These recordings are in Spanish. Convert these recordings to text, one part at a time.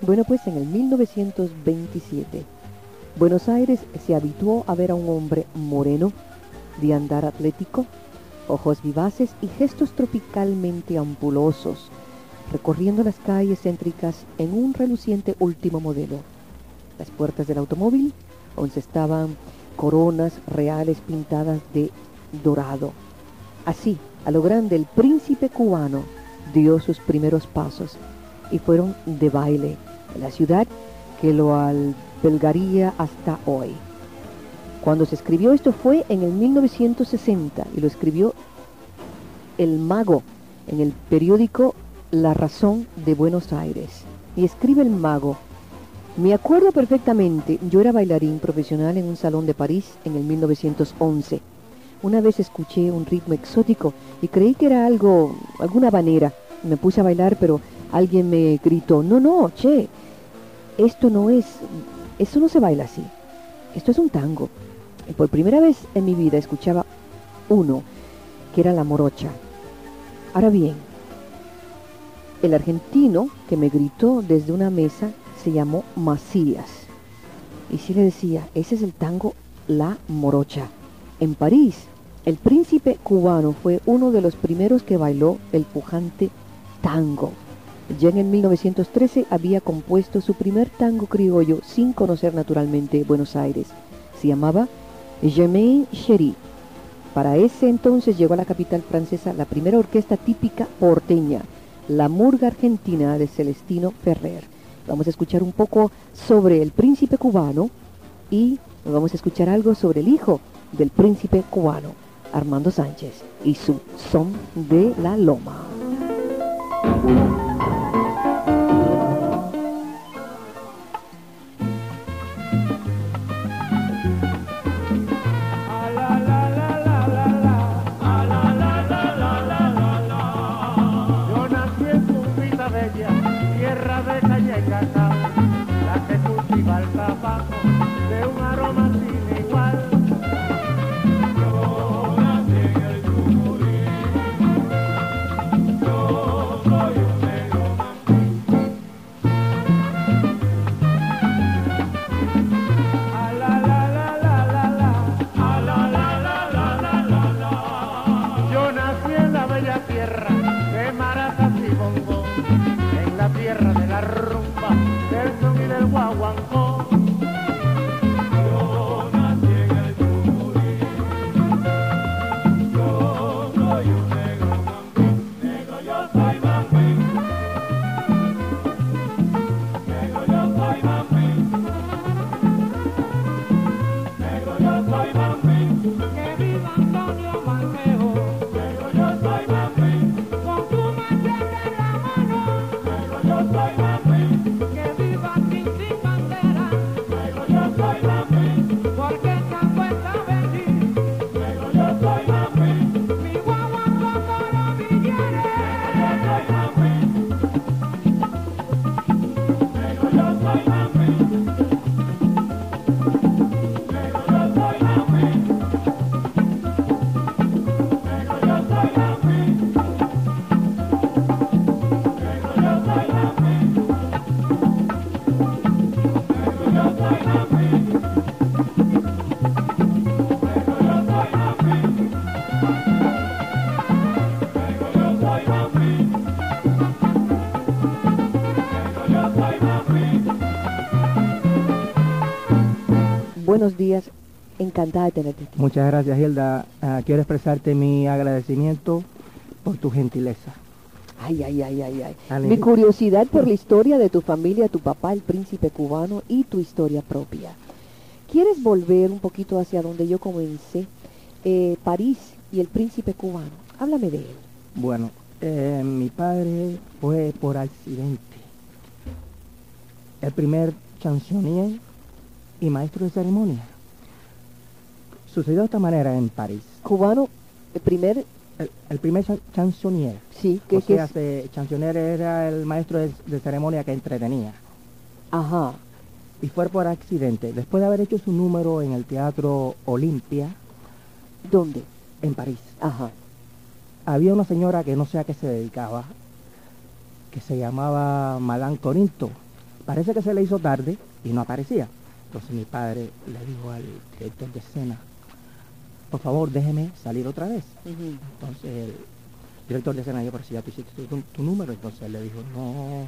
Bueno, pues en el 1927, Buenos Aires se habituó a ver a un hombre moreno, de andar atlético, ojos vivaces y gestos tropicalmente ampulosos, recorriendo las calles céntricas en un reluciente último modelo. Las puertas del automóvil aún estaban coronas reales pintadas de dorado. Así, a lo grande, el príncipe cubano dio sus primeros pasos y fueron de baile en la ciudad que lo albergaría hasta hoy. Cuando se escribió esto fue en el 1960 y lo escribió el mago en el periódico La Razón de Buenos Aires. Y escribe el mago, me acuerdo perfectamente, yo era bailarín profesional en un salón de París en el 1911. Una vez escuché un ritmo exótico y creí que era algo, alguna banera. Me puse a bailar, pero alguien me gritó, no, no, che, esto no es, esto no se baila así. Esto es un tango. Y por primera vez en mi vida escuchaba uno, que era la morocha. Ahora bien, el argentino que me gritó desde una mesa se llamó Macías. Y sí le decía, ese es el tango La Morocha. En París, el príncipe cubano fue uno de los primeros que bailó el pujante tango. Ya en el 1913 había compuesto su primer tango criollo sin conocer naturalmente Buenos Aires. Se llamaba Germain Cherie. Para ese entonces llegó a la capital francesa la primera orquesta típica porteña, la Murga Argentina de Celestino Ferrer. Vamos a escuchar un poco sobre el príncipe cubano y vamos a escuchar algo sobre el hijo del príncipe cubano, Armando Sánchez, y su son de la loma. una Buenos días, encantada de tenerte. aquí. Muchas gracias, Hilda. Ah, quiero expresarte mi agradecimiento por tu gentileza. Ay, ay, ay, ay, ay. Ale- Mi curiosidad por la historia de tu familia, tu papá, el príncipe cubano, y tu historia propia. ¿Quieres volver un poquito hacia donde yo comencé? Eh, París y el príncipe cubano. Háblame de él. Bueno, eh, mi padre fue por accidente el primer chansonnier y maestro de ceremonia. Sucedió de esta manera en París. Cubano, el primer, El, el primer chan- chansonnier, sí, que, o que sea, es, se- chansonnier era el maestro de, de ceremonia que entretenía. ajá, Y fue por accidente. Después de haber hecho su número en el Teatro Olimpia, ¿dónde? en París. Ajá, había una señora que no sé a qué se dedicaba, que se llamaba Madame Corinto. Parece que se le hizo tarde y no aparecía. Entonces mi padre le dijo al director de escena, por favor déjeme salir otra vez. Entonces el director de escena dijo, pero si ya tú hiciste tu, tu número, entonces él le dijo, no,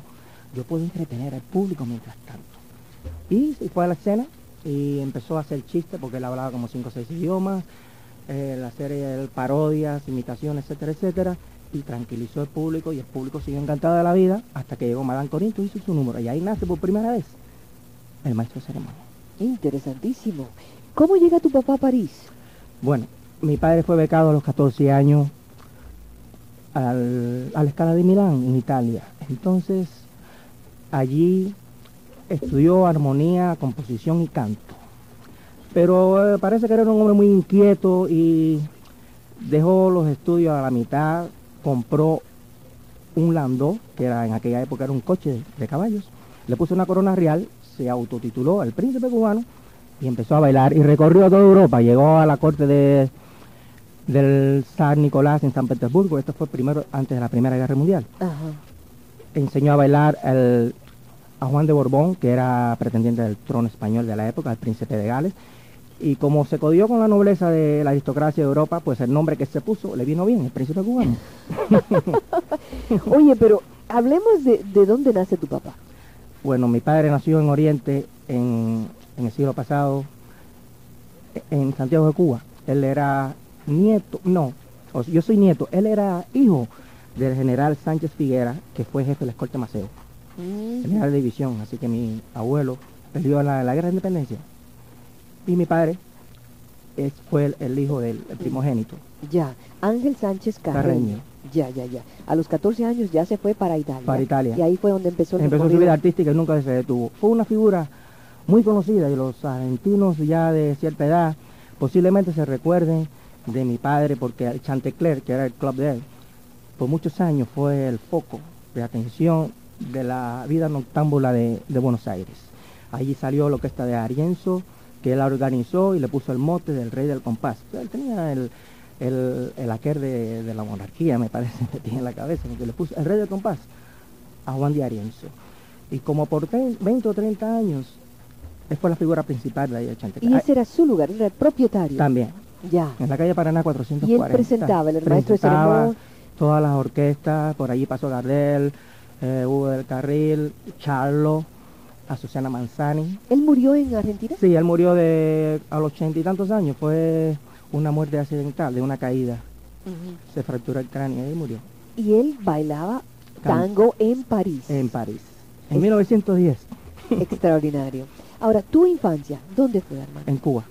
yo puedo entretener al público mientras tanto. Y se fue a la escena y empezó a hacer chistes porque él hablaba como cinco o seis idiomas, eh, la serie él parodias, imitaciones, etcétera, etcétera, y tranquilizó al público y el público siguió encantado de la vida hasta que llegó Madame Corinto y hizo su número. Y ahí nace por primera vez el maestro de ceremonia. Interesantísimo. ¿Cómo llega tu papá a París? Bueno, mi padre fue becado a los 14 años al- a la escala de Milán, en Italia. Entonces, allí estudió armonía, composición y canto. Pero eh, parece que era un hombre muy inquieto y dejó los estudios a la mitad, compró un landó, que era en aquella época era un coche de, de caballos, le puso una corona real, se autotituló el príncipe cubano y empezó a bailar y recorrió toda Europa, llegó a la corte de, del zar Nicolás en San Petersburgo, esto fue primero antes de la Primera Guerra Mundial. Ajá. Enseñó a bailar el- a Juan de Borbón, que era pretendiente del trono español de la época, el príncipe de Gales, y como se codió con la nobleza de la aristocracia de Europa, pues el nombre que se puso le vino bien, el príncipe cubano. Oye, pero hablemos de, de dónde nace tu papá. Bueno, mi padre nació en Oriente en, en el siglo pasado, en Santiago de Cuba. Él era nieto, no, yo soy nieto, él era hijo del general Sánchez Figuera, que fue jefe de la escolta Maceo, general de división, así que mi abuelo peleó en la, la guerra de independencia. Y mi padre es, fue el, el hijo del el primogénito. Ya, Ángel Sánchez Carreño. Carreño. Ya, ya, ya. A los 14 años ya se fue para Italia. Para Italia. Y ahí fue donde empezó el Empezó su vida artística y nunca se detuvo. Fue una figura muy conocida y los argentinos ya de cierta edad posiblemente se recuerden de mi padre porque el Chantecler, que era el club de él, por muchos años fue el foco de atención de la vida noctámbula de, de Buenos Aires. Allí salió la orquesta de Arienzo, que él la organizó y le puso el mote del rey del compás. Él tenía el, el, el de, de la monarquía, me parece, metido en la cabeza, porque le puso el rey del compás a Juan de Arienzo. Y como por tre- 20 o 30 años, él fue la figura principal de ahí de Chantecler. Y ese era su lugar, era el propietario. También, Ya. en la calle Paraná 440. Y él presentaba, el maestro de Presentaba ceremonia. Todas las orquestas, por allí pasó Gardel, eh, Hugo del Carril, Charlo, Azucena Manzani. ¿Él murió en Argentina? Sí, él murió de a los ochenta y tantos años, fue una muerte accidental, de una caída. Se fracturó el cráneo y murió Y él bailaba tango en París. en París. En Es- 1910, Extraordinario. Ahora, tu infancia, ¿dónde fue, hermano? en Cuba.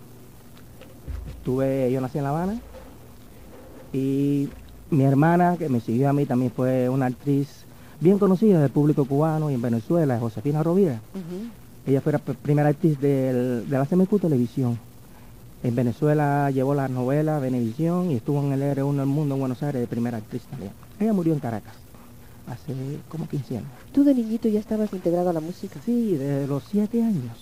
Estuve, yo nací en La Habana y mi hermana, que me siguió a mí, también fue una actriz bien conocida del público cubano y en Venezuela, Josefina Rovira. Ella fue la pr- primera actriz del- de la CMQ Televisión. En Venezuela llevó la novela Venevisión y estuvo en el R1 del Mundo en Buenos Aires de primera actriz también. Ella murió en Caracas hace como 15 años. ¿Tú de niñito ya estabas integrado a la música? Sí, de los 7 años.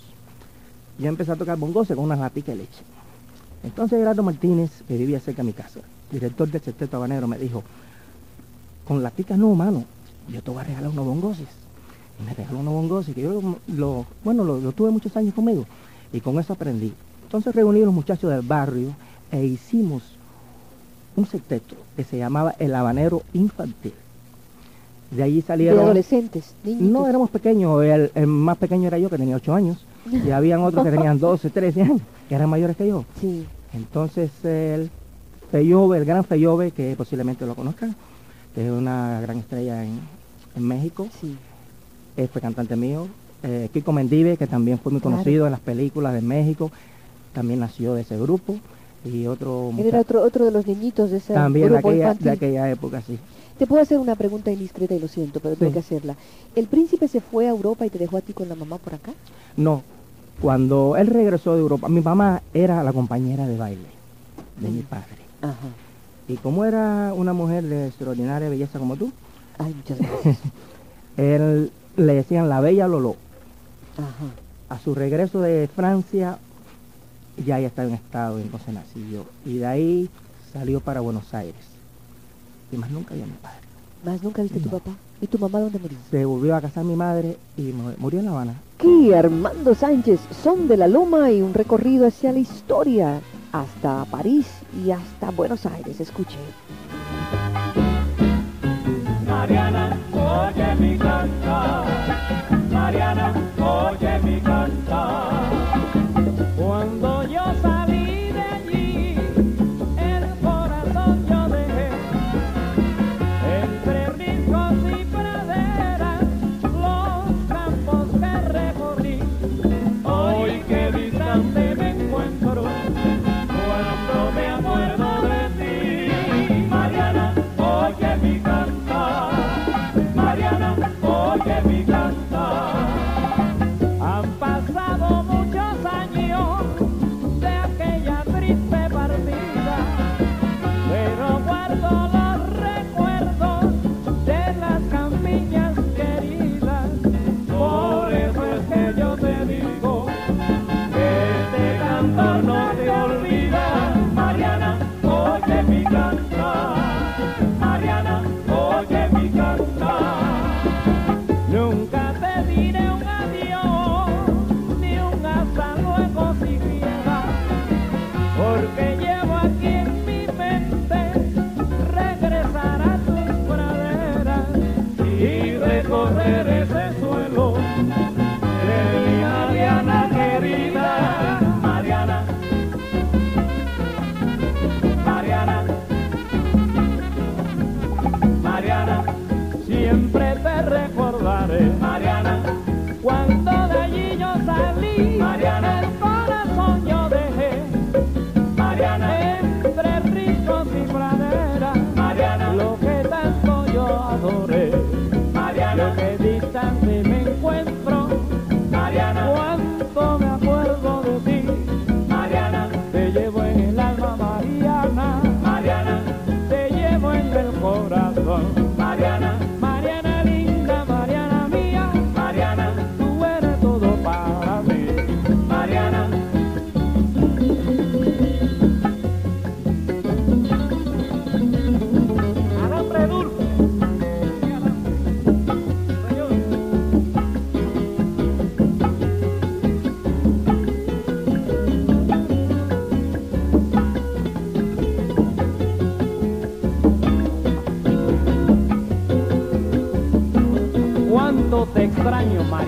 Yo empecé a tocar bongose con unas laticas de leche. Entonces Gerardo Martínez, que vivía cerca de mi casa, director del Sexteto Habanero, me dijo, con laticas no, mano, yo te voy a regalar unos bongoses. Y me regaló unos bongoses que yo, lo, bueno, lo, lo tuve muchos años conmigo y con eso aprendí. Entonces reuní a los muchachos del barrio e hicimos un sexteto que se llamaba El Habanero Infantil. De allí De salieron... adolescentes, niñitos. No, éramos pequeños. El, el más pequeño era yo, que tenía 8 años. Y habían otros que tenían 12, 13 años, que eran mayores que yo. Sí. Entonces, el Feyove, el gran Feyove, que posiblemente lo conozcan, que es una gran estrella en, en México, Sí. él fue cantante mío. Eh, Kiko Mendive, que también fue muy Claro. conocido en las películas de México, también nació de ese grupo. Y otro era otro, otro de los niñitos de ese también de grupo aquella, de aquella época, sí. Te puedo hacer una pregunta indiscreta y lo siento, pero tengo que hacerla. ¿El príncipe se fue a Europa y te dejó a ti con la mamá por acá? No, cuando él regresó de Europa, mi mamá era la compañera de baile de mi Mm. padre. Ajá. Y como era una mujer de extraordinaria belleza como tú, Ay, muchas gracias. él le decían la bella Lolo. Ajá. A su regreso de Francia, ya ya estaba en estado, entonces nací yo. Y de ahí salió para Buenos Aires. Y más nunca vi a mi padre. ¿Más nunca viste a tu papá? ¿Y tu mamá dónde murió? Se volvió a casar mi madre y murió en La Habana. Aquí Armando Sánchez, son de la Loma y un recorrido hacia la historia, hasta París y hasta Buenos Aires. Escuche. Mariana, oye mi cantar. Mariana, oye mi cantar. extraño, man.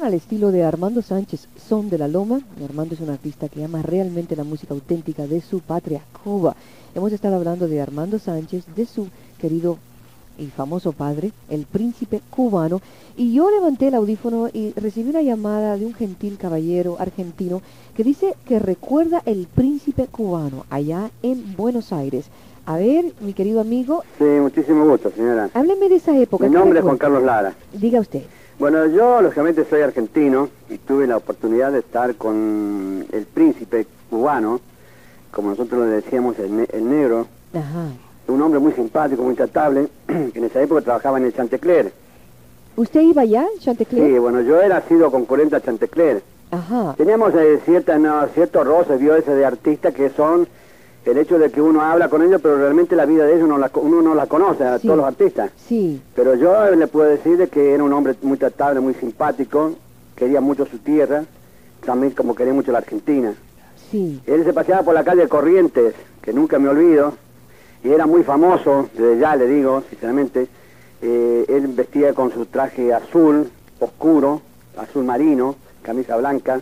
Al estilo de Armando Sánchez, Son de la Loma. Armando es un artista que ama realmente la música auténtica de su patria, Cuba. Hemos estado hablando de Armando Sánchez, de su querido y famoso padre, el príncipe cubano, y yo levanté el audífono y recibí una llamada de un gentil caballero argentino que dice que recuerda el príncipe cubano allá en Buenos Aires. A ver, mi querido amigo, Sí, muchísimo gusto, señora. hábleme de esa época. Mi ¿qué nombre es Juan? Carlos Lara. Diga usted. Bueno, yo lógicamente soy argentino y tuve la oportunidad de estar con el príncipe cubano, como nosotros le decíamos el, ne- el negro, Ajá. un hombre muy simpático, muy tratable, que en esa época trabajaba en el Chantecler. ¿Usted iba allá, Chantecler? Sí, bueno, yo era sido concurrente a Chantecler. Ajá. Teníamos eh, cierta, no, ciertos roces, vio ese de artistas que son el hecho de que uno habla con ellos, pero realmente la vida de ellos no la, uno no la conoce, a Sí. todos los artistas. Sí. Pero yo le puedo decir de que era un hombre muy tratable, muy simpático, quería mucho su tierra, también como quería mucho la Argentina. Sí. Él se paseaba por la calle Corrientes, que nunca me olvido, y era muy famoso, desde ya le digo, sinceramente, eh, él vestía con su traje azul, oscuro, azul marino, camisa blanca,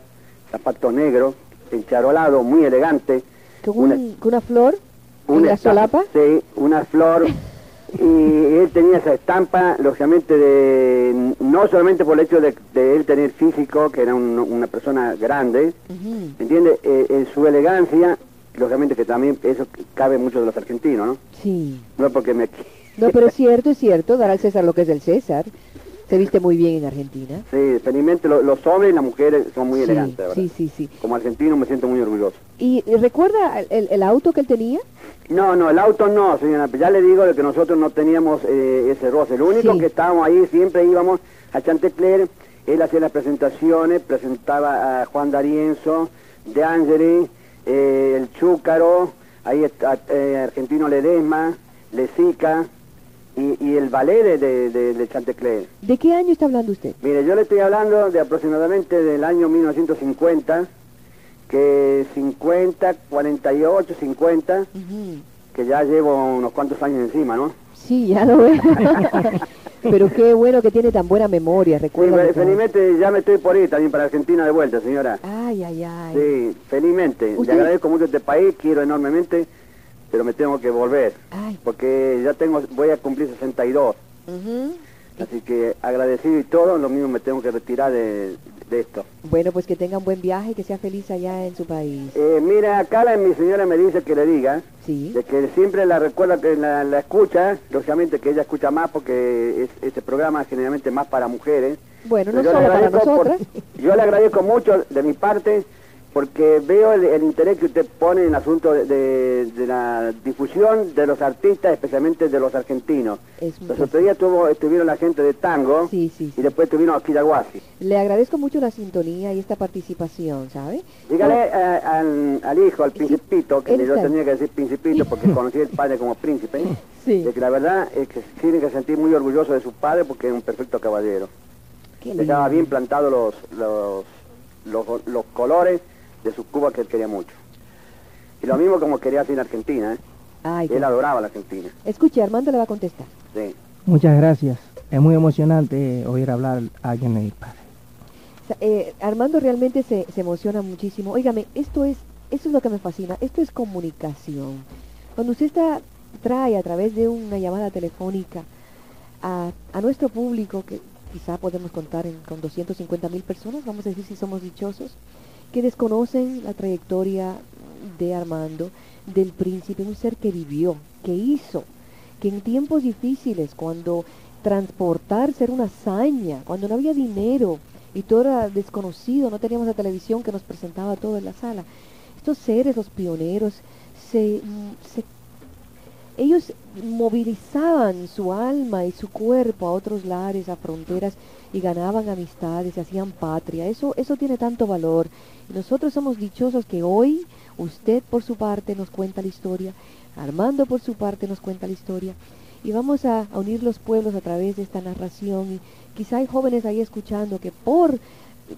zapatos negros, encharolado, muy elegante, ¿Con, Una- una flor una esta- solapa? Sí, una flor. y él tenía esa estampa, lógicamente, de no solamente por el hecho de, de él tener físico, que era un- una persona grande. Eh, en su elegancia, lógicamente que también eso cabe mucho de los argentinos, ¿no? Sí. No porque me... No, pero es cierto, es cierto, dar al César lo que es del César. Se viste muy bien en Argentina. Sí, felizmente lo- los hombres y las mujeres son muy sí, elegantes, verdad. sí, sí, sí. Como argentino me siento muy orgulloso. ¿Y recuerda el, el auto que él tenía? No, no, el auto no, señora. Ya le digo que nosotros no teníamos eh, ese roce. Lo único Sí. que estábamos ahí, siempre íbamos a Chantecler, él hacía las presentaciones, presentaba a Juan D'Arienzo, De Angeli, eh, el Chúcaro, ahí está eh, Argentino Ledesma, Lezica y, y el ballet de, de, de- de Chantecler. ¿De qué año está hablando usted? Mire, yo le estoy hablando de aproximadamente del año 1950, que 50, 48, 50 Ujú. que ya llevo unos cuantos años encima, ¿no? Sí, ya lo veo. pero qué bueno que tiene tan buena memoria, Sí, recuerda. todo. felizmente ya me estoy por ir también para Argentina de vuelta, señora. Ay, ay, ay. Sí, felizmente. ¿Usted- Le agradezco mucho este país, quiero enormemente, pero me tengo que volver, Ay. porque ya tengo, voy a cumplir 62, Ujú. así que agradecido y todo, lo mismo me tengo que retirar de, de esto. Bueno, pues que tengan buen viaje, que sea feliz allá en su país. Eh, mira, acá la, mi señora me dice que le diga, Sí. de que siempre la recuerda que la, la escucha, lógicamente que ella escucha más porque es, este programa es generalmente más para mujeres. Bueno, no solo para agradezco por- nosotras. yo le agradezco mucho de mi parte porque veo el, el interés que usted pone en el asunto de, de- de la difusión de los artistas, especialmente de los argentinos. Es Los otros días tuvo, estuvieron la gente de tango Sí, sí, y después estuvieron aquí de Aguasi. Le agradezco mucho la sintonía y esta participación, ¿sabe? Dígale eh, al, al hijo, al principito, que yo tenía que decir principito porque conocí al padre como príncipe, Sí. de que la verdad es que tiene que sentir muy orgulloso de su padre porque es un perfecto caballero. Lindo. bien plantados los, los, los, los colores de su Cuba que él quería mucho. Y lo mismo como quería hacer en Argentina, ¿eh? Ay, qué- él adoraba la Argentina. Escuche, Armando le va a contestar. Sí. Muchas gracias. Es muy emocionante oír hablar a alguien de mi padre. Eh, Armando realmente se, se emociona muchísimo. Óigame, esto es, esto es lo que me fascina, esto es comunicación. Cuando usted está, trae a través de una llamada telefónica a, a nuestro público, que quizá podemos contar en- con 250 mil personas, vamos a decir si somos dichosos, que desconocen la trayectoria de Armando, del príncipe, un ser que vivió, que hizo, que en tiempos difíciles, cuando transportarse era una hazaña, cuando no había dinero y todo era desconocido, no teníamos la televisión que nos presentaba todo en la sala. Estos seres, los pioneros, se, mm, se- ellos movilizaban su alma y su cuerpo a otros lares, a fronteras y ganaban amistades, y hacían patria. Eso, eso tiene tanto valor. Nosotros somos dichosos que hoy usted por su parte nos cuenta la historia, Armando por su parte nos cuenta la historia y vamos a, a unir los pueblos a través de esta narración y quizá hay jóvenes ahí escuchando que por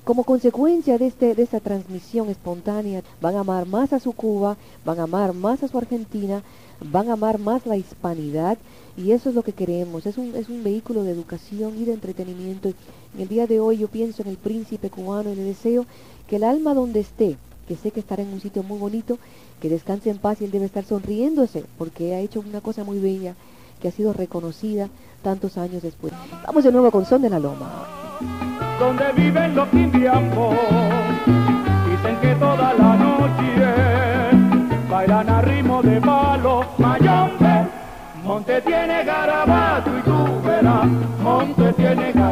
como consecuencia de este de esta transmisión espontánea van a amar más a su Cuba, van a amar más a su Argentina, van a amar más la hispanidad y eso es lo que queremos. Es un, es un vehículo de educación y de entretenimiento. En el día de hoy yo pienso en el príncipe cubano y le deseo que el alma donde esté, que sé que estará en un sitio muy bonito, que descanse en paz y él debe estar sonriéndose porque ha hecho una cosa muy bella que ha sido reconocida tantos años después. Vamos de nuevo con Son de la Loma. donde viven los indiambos. Dicen que toda la noche bailan a ritmo de mayombe. Monte tiene garabato y tú verás, Monte tiene garabato